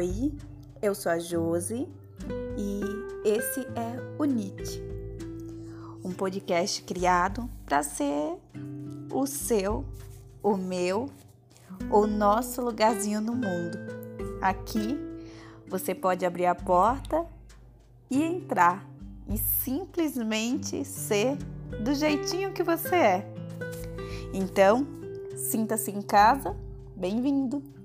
Oi, eu sou a Josi e esse é o NIT, um podcast criado para ser o seu, o meu, o nosso lugarzinho no mundo. Aqui você pode abrir a porta e entrar e simplesmente ser do jeitinho que você é. Então, sinta-se em casa, bem-vindo!